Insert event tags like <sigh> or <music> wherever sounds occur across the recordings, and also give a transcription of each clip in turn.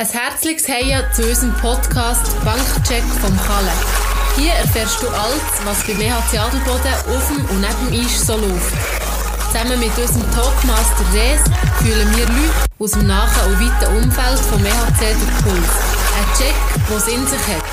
Ein herzliches Heia zu unserem Podcast Bankcheck vom Kalle. Hier erfährst du alles, was bei MHC Adelboden auf dem und neben dem Eis so läuft. Zusammen mit unserem Talkmaster Res fühlen wir Leute aus dem nahen und weiten Umfeld vom MHC den Puls. Ein Check, der es in sich hat.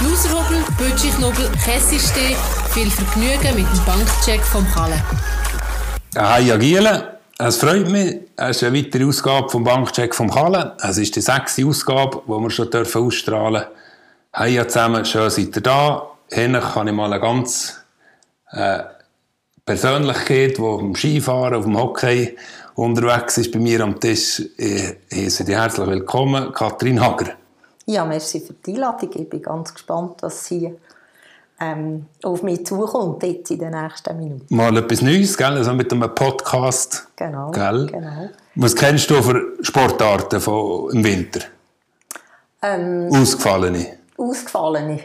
Loserhobel, Bötschichnobel, Kessistee, viel Vergnügen mit dem Bankcheck vom Kalle. Hi Giele, es freut mich, es ist eine weitere Ausgabe vom Bankcheck vom Kalle. Es ist die sechste Ausgabe, die wir schon dürfen ausstrahlen dürfen. Hi zusammen, schön seid ihr da. Hier kann ich mal eine ganz äh, Persönlichkeit, die auf dem Skifahren, auf dem Hockey unterwegs ist, bei mir am Tisch. Ich heiße dich herzlich willkommen, Kathrin Hager. Ja, merci für die Einladung. Ich bin ganz gespannt, was hier ähm, auf mich zukommt jetzt in den nächsten Minuten. Mal etwas Neues, gell? Also mit einem Podcast. Genau, gell? genau. Was kennst du für Sportarten von, im Winter? Ähm, Ausgefallene? Ausgefallene.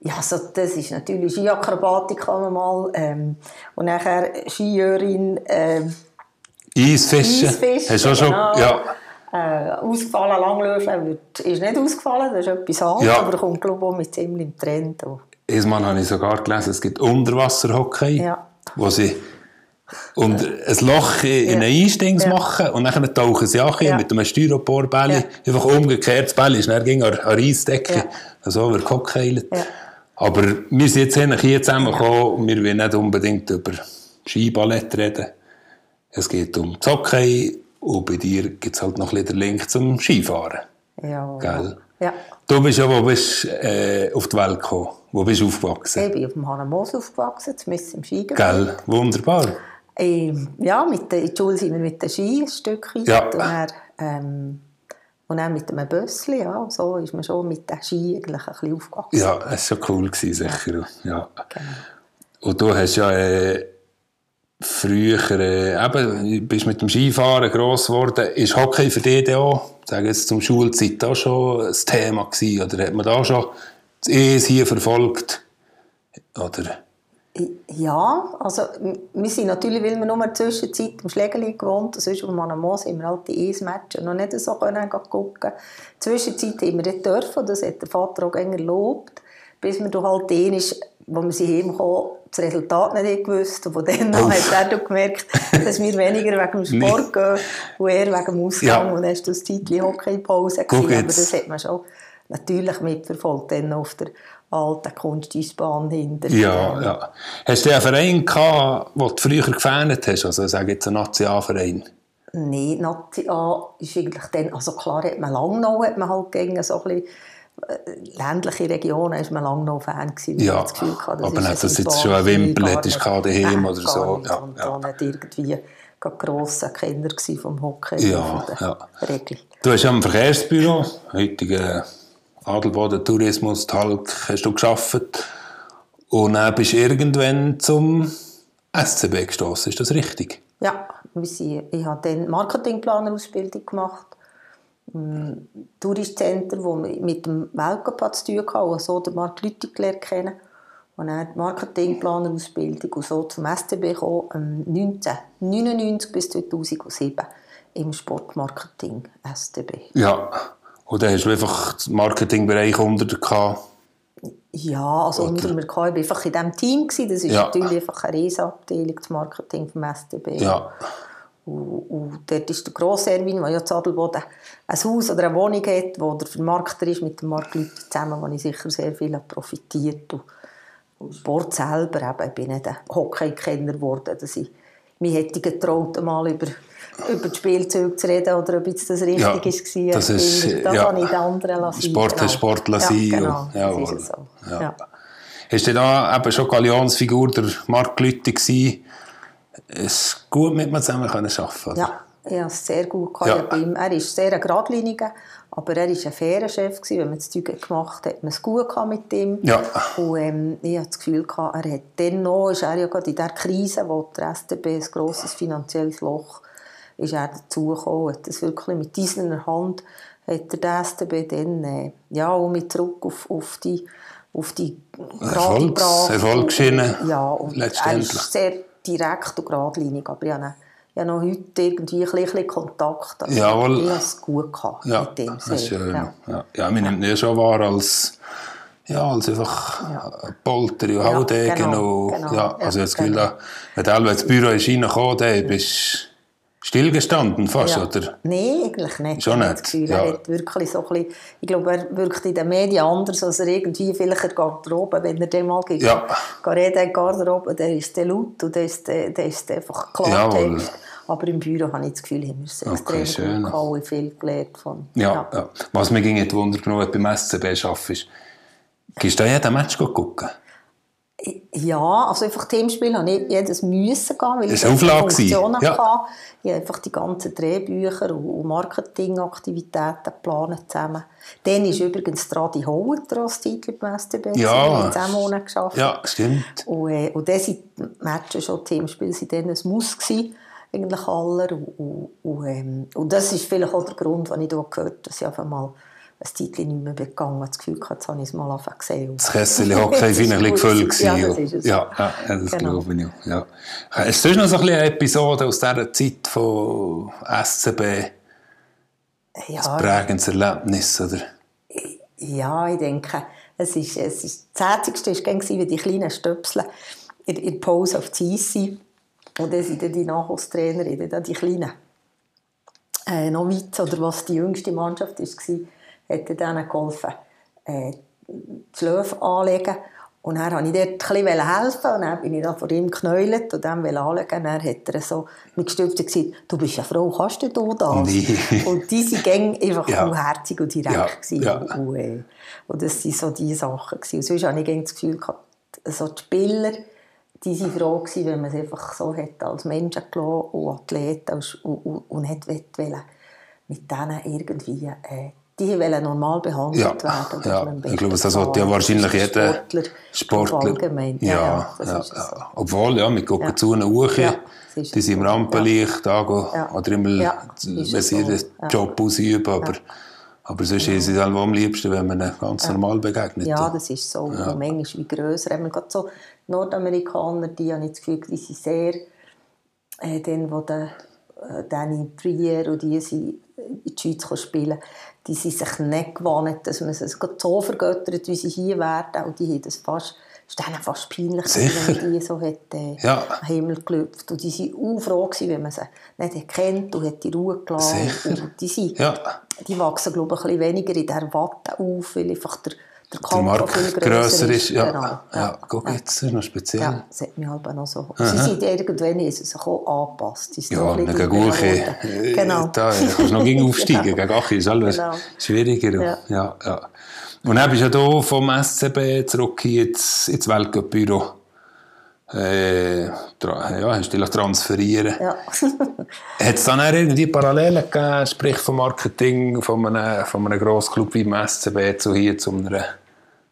Ja, also das ist natürlich Skiakrobatik kann man mal. Ähm, und nachher Skijäurin, ähm, Eisfischen? Eisfischen, Hast du auch schon? genau. Ja. äh, ausgefallen, Langlöfeln wird, ist nicht ausgefallen, das ist etwas anderes, Ja. aber kommt glaube ich auch mit ziemlich im Trend. auch. Einmal habe ich sogar gelesen, es gibt Unterwasserhockey, Ja. wo sie und ein Loch in einen Eisdings Ja. machen und dann tauchen sie auch Ja. mit einem Styroporbälle, Ja. einfach umgekehrt, das Bälle ist dann an der Eisdecke, Ja. so wird gehockeylert. Ja. Aber wir sind jetzt hier zusammengekommen und wir wollen nicht unbedingt über Skiballett reden. Es geht um das Hockey und bei dir gibt es halt noch ein bisschen den Link zum Skifahren. Ja. Gell? Ja. Du bist ja wo bist, äh, auf die Welt gekommen? Wo bist du aufgewachsen? Ich bin auf dem Hannenmoos aufgewachsen, zumindest im Skigebiet. Gell? Wunderbar. Ähm, ja, mit der, in der Schule sind wir mit der Ski ein Stück. Ja. Und, dann, ähm, und dann mit einem Bössli, ja. So ist man schon mit der Ski eigentlich ein bisschen aufgewachsen. Ja, es war schon cool, gewesen, sicher. Ja. Genau. Und du hast ja äh, früher, äh, eben, bist mit dem Skifahren gross geworden. Ist Hockey für dich auch, sagen jetzt zum Schulzeit, auch schon ein Thema gewesen? Oder hat man da schon das hier verfolgt? Oder? Ja, also wir sind natürlich, weil wir nur in der Zwischenzeit im Schlägeli gewohnt haben, sonst einem Moos sind wir halt die Eismatches noch nicht so können gucken. Zwischenzeit haben wir nicht dürfen, das hat der Vater auch gerne gelobt, bis wir halt den ist, wo wir sie heimkamen, das Resultat nicht gewusst und von dann an hat er gemerkt, dass wir weniger wegen dem <laughs> Sport gehen und er wegen dem Ausgang Ja. und dann war das Zeitchen Hockeypause. Gewesen, Aber das hat man schon natürlich mitverfolgt, dann auf der alten Kunsteisbahn hinter. Ja, ja. Hast du einen Verein gehabt, den du früher gefähnet hast? Also, sage jetzt einen Nationalverein. Nein, Nazi A ist eigentlich dann, also klar hat man Langnau, hat man halt gegen so ein bisschen, ländliche Regionen ist man Langnau Fan gewesen, Ja, das Gefühl hatte, aber ist nicht, dass ein jetzt schon ein Wimpel hättest gehabt daheim oder so, ja, und ja. nicht irgendwie gar grosse Kinder vom Hockey Ja, ja. Regel. Du hast ja im Verkehrsbüro, heutigen Adelboden Tourismus, Talg, hast du geschafft. Und dann bist du irgendwann zum SCB gestoßen. Ist das richtig? Ja, ich habe dann Marketingplanerausbildung gemacht. Touristcenter, wo wir mit dem Weltcup zu tun hatten, und so den Mark Lüthi gelernt kennen. Und dann die Marketingplanerausbildung und so zum STB gekommen, ähm, 1999 bis 2007 im Sportmarketing STB. Ja. Und dann hast du einfach den Marketingbereich unter dir gehabt. Ja, also Oder- unter mir ich war einfach in diesem Team. Gewesen. Das ist Ja. natürlich einfach eine Riesenabteilung, das Marketing vom STB. Ja. Und, und dort ist der grosse Erwin, der ja in Adelboden ein Haus oder eine Wohnung hat, wo der Vermarkter ist mit dem Markt Lüthi zusammen, wo ich sicher sehr viel habe profitiert und, und Sport selber, eben, ich bin nicht ein Hockey-Kenner geworden, dass ich mich hätte getraut, mal über, über die Spielzeuge zu reden oder ob jetzt das richtig Ja, ist, war. das ist, das ja. habe ich den anderen lassen. Sport hat Sport lassen. Ja, genau, und- das jawohl. ist so. Ja. Ja. Hast du da eben schon Galionsfigur der Mark Lüthi gewesen? Es gut mit mir zusammen können arbeiten? Ja, ich habe es sehr gut Ja. gehabt. Ja. Er ist sehr ein geradliniger, aber er war ein fairer Chef. Gewesen. Wenn man das Zeug gemacht hat, hat man es gut mit ihm. Ja. Und ähm, ich hatte das Gefühl, gehabt, er hat dann noch, ist er ja gerade in dieser Krise, wo der STB ein grosses finanzielles Loch ist er dazugekommen, hat das wirklich mit dieser Hand hat der der STB dann äh, ja, auch mit zurück auf, auf die auf die Erfolgs-. Erfolgsschiene Ja, und er letztendlich. ist sehr direkt und geradlinig, aber ich habe ich habe noch heute irgendwie ein bisschen Kontakt. Also Jawohl. Ich habe es gut gehabt Ja, mit dem. das schön. ja. Ja. Ja. man nimmt ihn schon wahr als, ja, als einfach Polter und Haudegen. genau, genau, ja, ja, also das Gefühl, genau. da, wenn du ins Büro ist reingekommen bist stillgestanden fast, Ja. oder? Nein, eigentlich nicht. Schon Ich habe nicht? Das Gefühl, Ja. er wirklich so ein bisschen, ich glaube, er wirkt in den Medien anders, als er irgendwie vielleicht in der Garderobe, wenn er dann mal geht, Ja. reden in der Garderobe, der ist der laut und der ist, der, der ist einfach Jawohl. Klartext. Aber im Büro habe ich das Gefühl, haben wir es Okay, extrem schön. gut gehabt viel gelernt von. Ja, ja. Was mich ging Wunder genommen hat, beim SCB arbeitest, gehst du jeden Match gucken? Ja, also einfach Teamspiel habe ich jedes müssen gehen, weil Das ich Funktionen ja. hatte. Ich habe einfach die ganzen Drehbücher und Marketingaktivitäten geplant zusammen. Dann ist übrigens Tradi Holter als Titel beim STB. Ja. Zehn Monate geschafft. Ja, stimmt. Und, äh, und dann sind die Matches schon Teamspiele sind dann ein Muss gewesen, eigentlich aller. Und, und, und, ähm, und das ist vielleicht auch der Grund, warum ich da gehört dass ich einfach mal ein Titel nicht mehr begangen. Das Gefühl hatte, jetzt habe ich es mal angefangen gesehen. Das Kessel <laughs> war ist ein bisschen gefüllt. Ja, das ist es. ja, ja, ja, das Genau. glaube ich. auch, Ja. Hast du sonst noch so ein bisschen Episoden aus dieser Zeit von SCB, Ja, prägendes Erlebnis? Oder? Ja, ich denke, es ist, es ist, das Herzigste war wie die kleinen Stöpsel in, in der Pause auf die Eis sind. Und dann sind dann die Nachwuchstrainer, die kleinen äh, Novizen, oder was die jüngste Mannschaft war, hat denen geholfen, äh, die Löwe anlegen. Und dann wollte ich dort ein bisschen helfen und dann bin ich da vor ihm geknäult und dem anlegen. Und dann hat er so mit Gestülpten gesagt, du bist eine Frau, kannst du da das? Nee. Und die waren einfach <laughs> Ja. unherzig und direkt. Ja, ja. Und, äh, und das waren so die Sachen. Gewesen. Und sonst hatte ich das Gefühl, gehabt, so die Spieler, die waren froh gewesen, wenn man es einfach so hat als Menschen gelassen und Athleten und, und, und, und nicht wollte mit denen irgendwie, äh, die wollen normal behandelt Ja, werden. ja. ich glaube, das sollte ja wahrscheinlich jeder Sportler, Sportler. allgemein. Ja, ja, ja, ja. Obwohl, ja, wir gucken Ja. zu einer Uche, Ja, die sind im. Rampenlicht angehen, Ja. oder immer, Ja, wenn sie ihren. Ja. Job ausüben, aber, aber sonst ist es am liebsten, wenn man ganz normal begegnet. Ja, das ist so. Ja. Und manchmal wie grösser. Haben wir gerade so Nordamerikaner, die habe ich das Gefühl, die sind sehr, äh, dann, wo der äh, Danny Trier und die sind in die Schweiz spielen, die sind sich nicht gewohnt, dass man es so vergöttert, wie sie hier werden. Und die haben das fast, ist denen fast peinlich, wenn man die so hat, äh, Ja. am Himmel gelüpft. Und die waren auch froh, gewesen, wenn man sie nicht erkennt und hat die Ruhe gelassen. Sicher. Und die sind, Ja. die wachsen, glaube ich, ein bisschen weniger in dieser Watte auf, weil einfach der, der Der Markt grösser ist. Ja, Genau. ja. guck, jetzt ist noch speziell. Ja, das hat mich halt auch noch so. Sie sind irgendwann ist es auch angepasst. Sie Ja, gegen äh, Genau. da kannst du noch gegen <laughs> aufsteigen. Genau. Gegen Achi ist alles Genau. schwieriger. Ja. Ja. Ja, ja. Und dann bist du ja hier vom SCB zurück ins, ins Weltcup-Büro. Äh, ja, hast du dich transferieren Ja. <laughs> Hat es dann auch irgendwie Parallelen gegeben, sprich vom Marketing von einem, von einem grossen Club wie dem SCB zu hier zu einer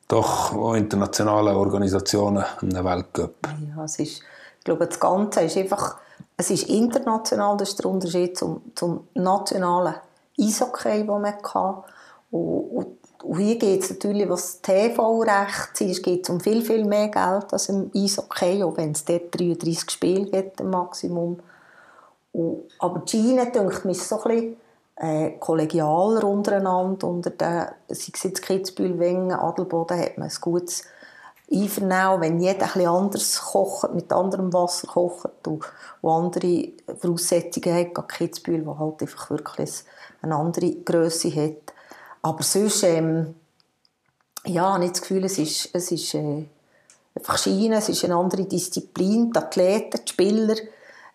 doch auch internationalen Organisation, einem Weltcup? ja, es ist, ich glaube, das Ganze ist einfach, es ist international, das ist der Unterschied zum, zum nationalen Eishockey, das man hatte. Und, und, und hier geht es natürlich, was TV-Recht ist, geht es um viel, viel mehr Geld als im Eishockey, auch wenn es dort 33 Spiele gibt, im Maximum. Und, aber die Schiene, denkt mir, ist so ein bisschen äh, kollegialer untereinander. Unter den, sei es jetzt Kitzbühel, Wengen, Adelboden, hat man ein gutes Einvernehmen. Wenn jeder bisschen anders kocht, mit anderem Wasser kocht und, und andere Voraussetzungen hat, gerade Kitzbühel, wo halt einfach wirklich eine andere Größe hat. Aber sonst, ähm, ja, habe ich das Gefühl, es ist, es ist äh, einfach Schiene, es ist eine andere Disziplin. Die Athleten, die Spieler,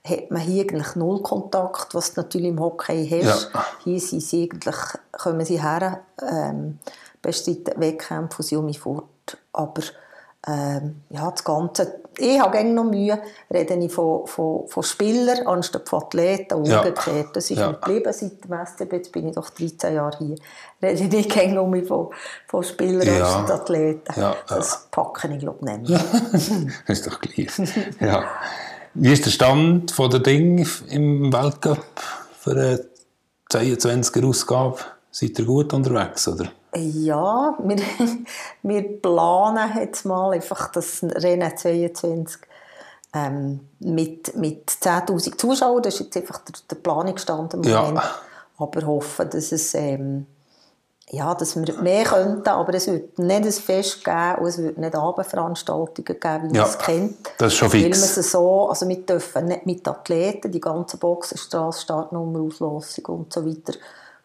hat man hier eigentlich null Kontakt, was du natürlich im Hockey hast. Ja. Hier sind sie eigentlich, kommen sie her, ähm, bestreiten Wettkämpfe aus Jumi fort. Aber ähm, ja, das Ganze, ich habe gerne noch Mühe, rede ich von, von, von Spielern anstatt von Athleten und Ja. umgekehrt. Das ist Ja. mir geblieben seit dem STB, jetzt bin ich doch 13 Jahre hier. Rede ich gerne noch mehr von, von Spielern Ja. anstatt Athleten. Ja. Das packe ich, glaube ich, nicht <laughs> ist doch gleich. ja. Wie ist der Stand von der Ding im Weltcup für eine 22er Ausgabe? Seid ihr gut unterwegs, oder? Ja, wir, <laughs> wir planen jetzt mal einfach das Rennen 22 ähm, mit, mit 10'000 Zuschauern, das ist jetzt einfach der, der Planungsstand im Ja. Moment. Aber hoffen, dass es... Ähm, ja, dass wir mehr könnten, aber es wird nicht ein Fest geben und es wird nicht Abendveranstaltungen geben, wie Ja, man es kennt. das ist schon Weil fix. wir es so, also wir dürfen nicht mit Athleten, die ganze Boxenstraße, Startnummer, Auslosung und so weiter,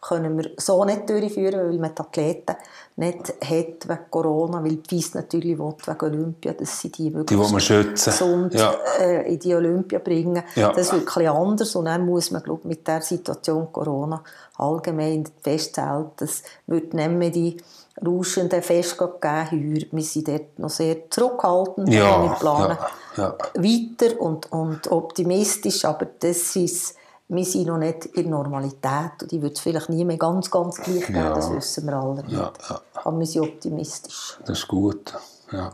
können wir so nicht durchführen, weil man die Athleten nicht hat wegen Corona, weil die FIS natürlich will, wegen Olympia, dass sie die wirklich Die schützen. gesund Ja. äh, in die Olympia bringen. Ja. Das ist wirklich anders und dann muss man glaub, mit der Situation Corona allgemein festhalten, es wird nicht mehr die rauschenden Feste geben heuer. Wir sind dort noch sehr zurückhaltend, Ja, wir planen ja, ja. weiter und, und optimistisch, aber das ist, wir sind noch nicht in Normalität und die wird es vielleicht nie mehr ganz, ganz gleich geben, Ja. das wissen wir alle nicht. Ja, ja. Aber wir sind optimistisch. Das ist gut. Ja.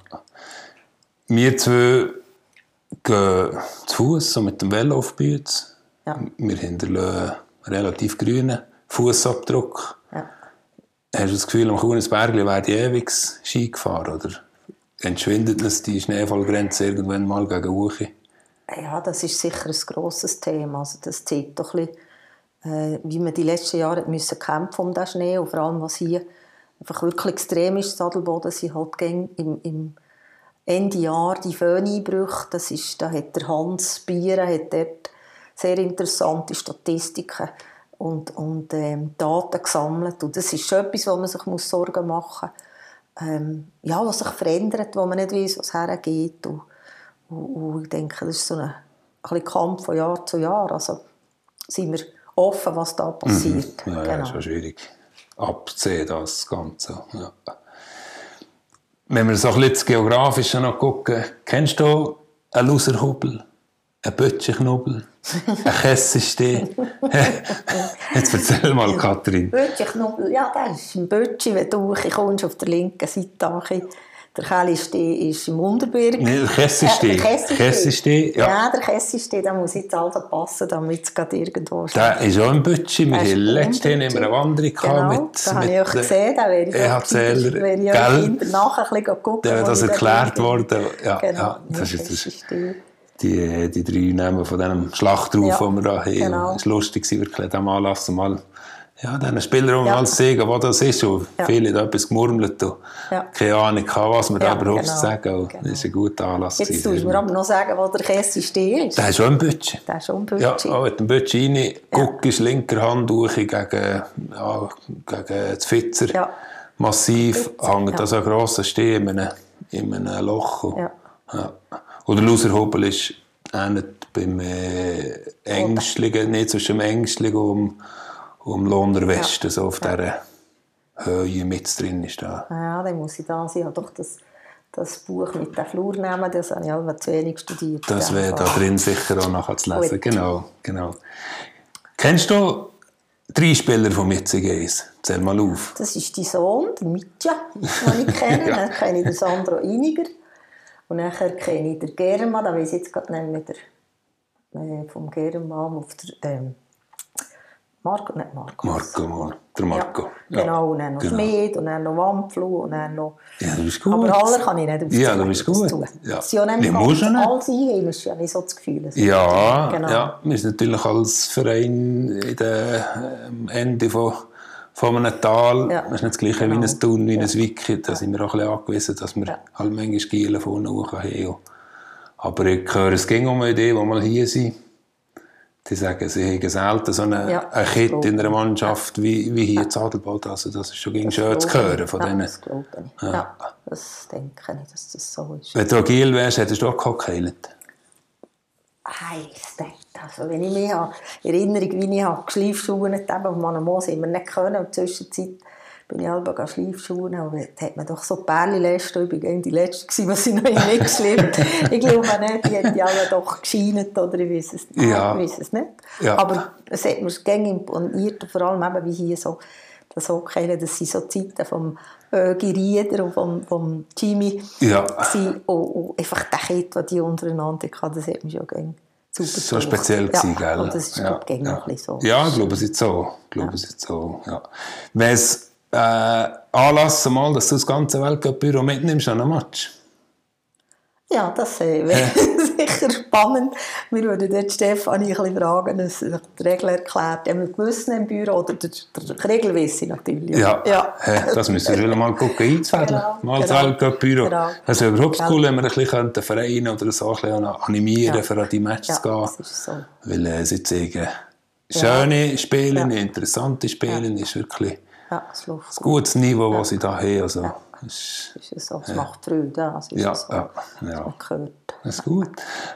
Wir zwei gehen zu Fuß, so mit dem Velo auf die Bütze. Ja. Wir hinterlassen einen relativ grünen Fußabdruck. Ja. Hast du das Gefühl, am Kuhnesbergli werde ich ewig Ski gefahren? Oder entschwindet uns die Schneefallgrenze irgendwann mal gegen Uchi? Ja, das ist sicher ein grosses Thema. Also das zeigt doch ein bisschen, äh, wie wir die letzten Jahre müssen kämpfen um den Schnee und vor allem, was hier einfach wirklich extrem ist, Sadelboden, sind halt im, im Ende Jahr die Föhneinbrüche, das ist, da hat der Hans Bieren hat dort sehr interessante Statistiken und, und ähm, Daten gesammelt und das ist schon etwas, wo man sich muss Sorgen machen muss. Ähm, ja, was sich verändert, wo man nicht weiß, was hergeht und, und, ich denke, das ist so ein, ein Kampf von Jahr zu Jahr, also sind wir offen, was da passiert. Ja, ja, Genau. ist schon schwierig abzusehen, das Ganze. Ja. Wenn wir so ein bisschen das Geografische noch gucken, kennst du einen Loserhubel, einen Böttchenknobel, <laughs> einen Kessestee? <laughs> Jetzt erzähl mal, Kathrin. Noch, ja, das ist im Bötschi, wenn du kommst auf der linken Seite. Der Kellistee ist im Unterberg. Nee, der Kessestee. Äh, der ja. ja. der Kessistee, da muss jetzt also passen, damit es gerade irgendwo steht. Der ist auch ein Bötschi. Wir im letztes Jahr eine Wanderung Genau, mit, da habe ich auch gesehen, da wäre ich EHCler, wäre ich auch gell? Kinder nachher ein bisschen gucken. Da wo wäre das erklärt worden. Ja, Genau, ja, das ist das. Die, die drei Namen von diesem Schlachtruf, Ja, den wir da haben. genau. Es war lustig, wirklich an diesem Anlass mal ja, diesen Spielern Ja. mal zu sagen, was das ist. Und Ja. viele haben etwas gemurmelt und Ja. keine Ahnung, gehabt, was da Ja, überhaupt genau, sagen. Und genau. Das war ein guter Anlass. Jetzt gewesen. tust du mir aber noch sagen, wo der Kessistee ist. Der ist schon ein Bütchen. Der ist schon ein Ja, Bötschi. auch mit dem Bütchen rein, guck ist linker Hand durch gegen, ja, gegen das Fitzer. Ja. Massiv Fitzer, hängt ja. da so ein grosser Stehen in einem, in einem Loch. Und- Ja. Ja. Und der Loserhobel ist ähnlich beim äh, Ängstlichen, nicht zwischen dem Ängstlichen und, und dem Lohner Westen, so auf dieser Höhe mit drin ist da. Ja, dann muss ich da sein. Ich habe doch das, das Buch mit den Flurnamen, das habe ich alle zu wenig studiert. Das wäre dem da drin sicher auch nachher zu lesen. Gut. Genau, genau. Kennst du drei Spieler vom jetzigen Eis? Zähl mal auf. Das ist dein Sohn, der Mitja, den ich kenne. <laughs> Dann kenne ich den Sandro Einiger. Und nachher kenne ich den Germa, da weiß ich jetzt gerade nicht mehr, der, äh, vom Germa auf der... Ähm, Marco, nicht Marco. Marco, Mar- der Marco. Ja, genau, und dann noch genau. Schmied, und dann noch Wampflu, und dann noch... Ja, du bist gut. Aber alle kann ich nicht aufzählen. Ja, du bist gut. Das Ja. ist ja nicht alles einheimisch, ja, nicht so das Gefühl. Ja, Genau. ja, wir sind natürlich als Verein in der, am Ende von, von einem Tal. Ja, Das ist nicht das gleiche genau. wie ein Thun, wie ein Wiki. Da sind wir auch ein bisschen angewiesen, dass wir Ja. halt manchmal Gielen vorne hoch haben. Aber ich höre, es ging um eine Idee, die mal hier sind. Die sagen, sie haben selten so eine, Ja, ein Kit das in einer. Mannschaft wie, wie hier in Zadelbad. Also das ist schon gegen schön zu hören von ja, denen. Das glaube ich. Ja. das denke ich, dass das so ist. Wenn du agil wärst, hättest du auch gehockt. Heiss, also wenn ich mich an Erinnerung, wie ich habe Schleifschuhe eben auf meinem Moos immer nicht können. In der Zwischenzeit bin ich halb an Schleifschuhe und da hat man doch so Perli-Lesten, ich war die letzte, gewesen, was ich noch nicht geschleppt <laughs> Ich glaube nicht, die hätte alle doch gescheint oder ich weiß es nicht. Ja. Ich weiß es nicht. Ja. Aber es hat mir gängig imponiert, und vor allem eben wie hier so das Hockey, das sind so Zeiten vom Ögi Rieder und vom, vom Jimmy Ja. gewesen. und, und einfach der Kit, den die untereinander hatten, das hat mich schon gängig super so speziell gewesen, ja. gell? Und das ist, glaube ich, ja. noch ein bisschen so. Ja, ich glaube, es ist so. Ich glaube, es ist so, ja. Äh, anlassen mal, dass du das ganze Weltcup-Büro mitnimmst an einem Match. Ja, das äh, wäre <laughs> sicher spannend. Wir würden dort Stefanie ein bisschen fragen, dass sie die Regel erklärt. Haben wir gewissen im Büro oder der, der Regelwissen natürlich? Ja, ja. Äh, das müssen wir mal gucken, einzufädeln. Genau, mal das genau. Weltcup-Büro. Genau. Es wäre überhaupt Genau. cool, wenn wir ein bisschen Vereine oder so ein bisschen animieren, Ja. für an die Matches Ja, zu gehen. das ist so. Weil äh, sie zeigen schöne Spiele, Ja. interessante Spiele, ist wirklich Ja, es läuft ein gutes Niveau, das sie da haben. Also, ist, Es ist so. Es macht Freude. Ja, es ist ja, so. ja, ja. Das ist gut.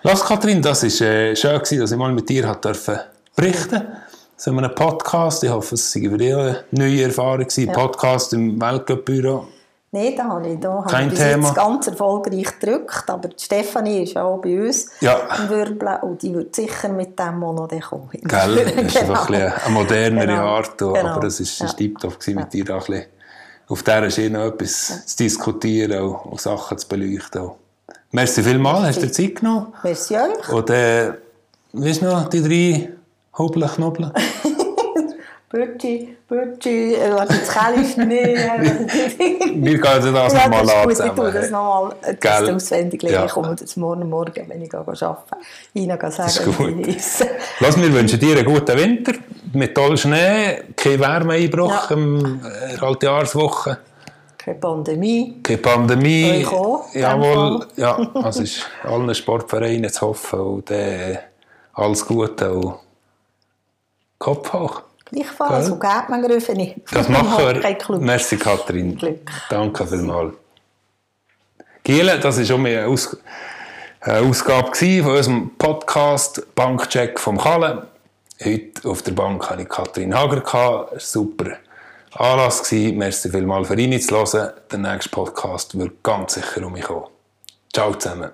Lass Kathrin, das war äh, schön, gewesen, dass ich mal mit dir hat dürfen berichten So einem Podcast. Ich hoffe, es war für dich eine neue Erfahrung. gewesen. Podcast im Weltcup-Büro. Nein, da habe ich, da habe Kein ich bis Thema. jetzt ganz erfolgreich gedrückt. Aber Stefanie ist ja auch bei uns Ja. im Wirbeln und die wird sicher mit dem noch kommen. Gell? Das ist <laughs> einfach ein eine modernere Genau. Art. Genau. Aber es war Ja. ja. tiptop, gewesen, mit dir da ein bisschen auf dieser Schiene etwas zu diskutieren und, und Sachen zu beleuchten. Merci vielmals, hast du dir Zeit genommen? Merci euch. Und äh, weißt du noch, die drei Hobeln, Knobeln? <laughs> Bürtschi, Bürtschi, äh, das Kelly nehmen. <laughs> Wir gehen jetzt das Ja, nochmal das ist an ich tue das nochmal äh, das auswendig lernen. Ja. Ich komme das morgen Morgen, wenn ich gehe arbeiten Ihnen sagen, ist gut. ich heisse. <laughs> Lass, wir wünschen dir einen guten Winter mit tollem Schnee, kein Wärmeeinbruch Ja. im äh, Altjahrswoche, Keine Pandemie. keine Pandemie. Euch auch, Jawohl, ja, es ist allen Sportvereinen zu hoffen und äh, alles Gute und Kopf hoch. Gleichfalls, Gell? so geht man rufen nicht. Das machen <laughs> wir. Merci, Kathrin. Glück. Danke vielmals. Giele, das war schon mal eine, Aus eine Ausgabe von unserem Podcast Bankcheck vom Kalle. Heute auf der Bank hatte ich Kathrin Hager. gehabt. Super Anlass. gewesen. Merci vielmals für reinzuhören. Der nächste Podcast wird ganz sicher um mich kommen. Ciao zusammen.